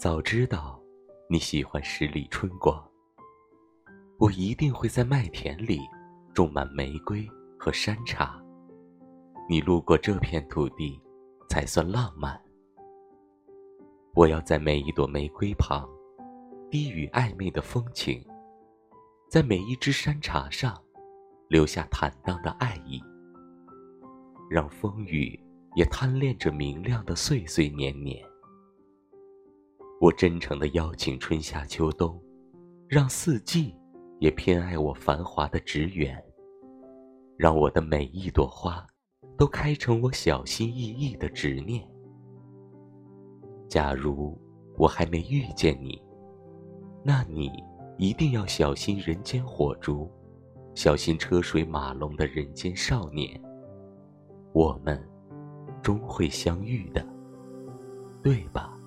早知道你喜欢十里春光，我一定会在麦田里种满玫瑰和山茶。你路过这片土地，才算浪漫。我要在每一朵玫瑰旁，低语暧昧的风情，在每一只山茶上，留下坦荡的爱意，让风雨也贪恋着明亮的岁岁年年。我真诚的邀请春夏秋冬，让四季也偏爱我繁华的职园，让我的每一朵花都开成我小心翼翼的执念。假如我还没遇见你，那你一定要小心人间火烛，小心车水马龙的人间少年。我们终会相遇的，对吧？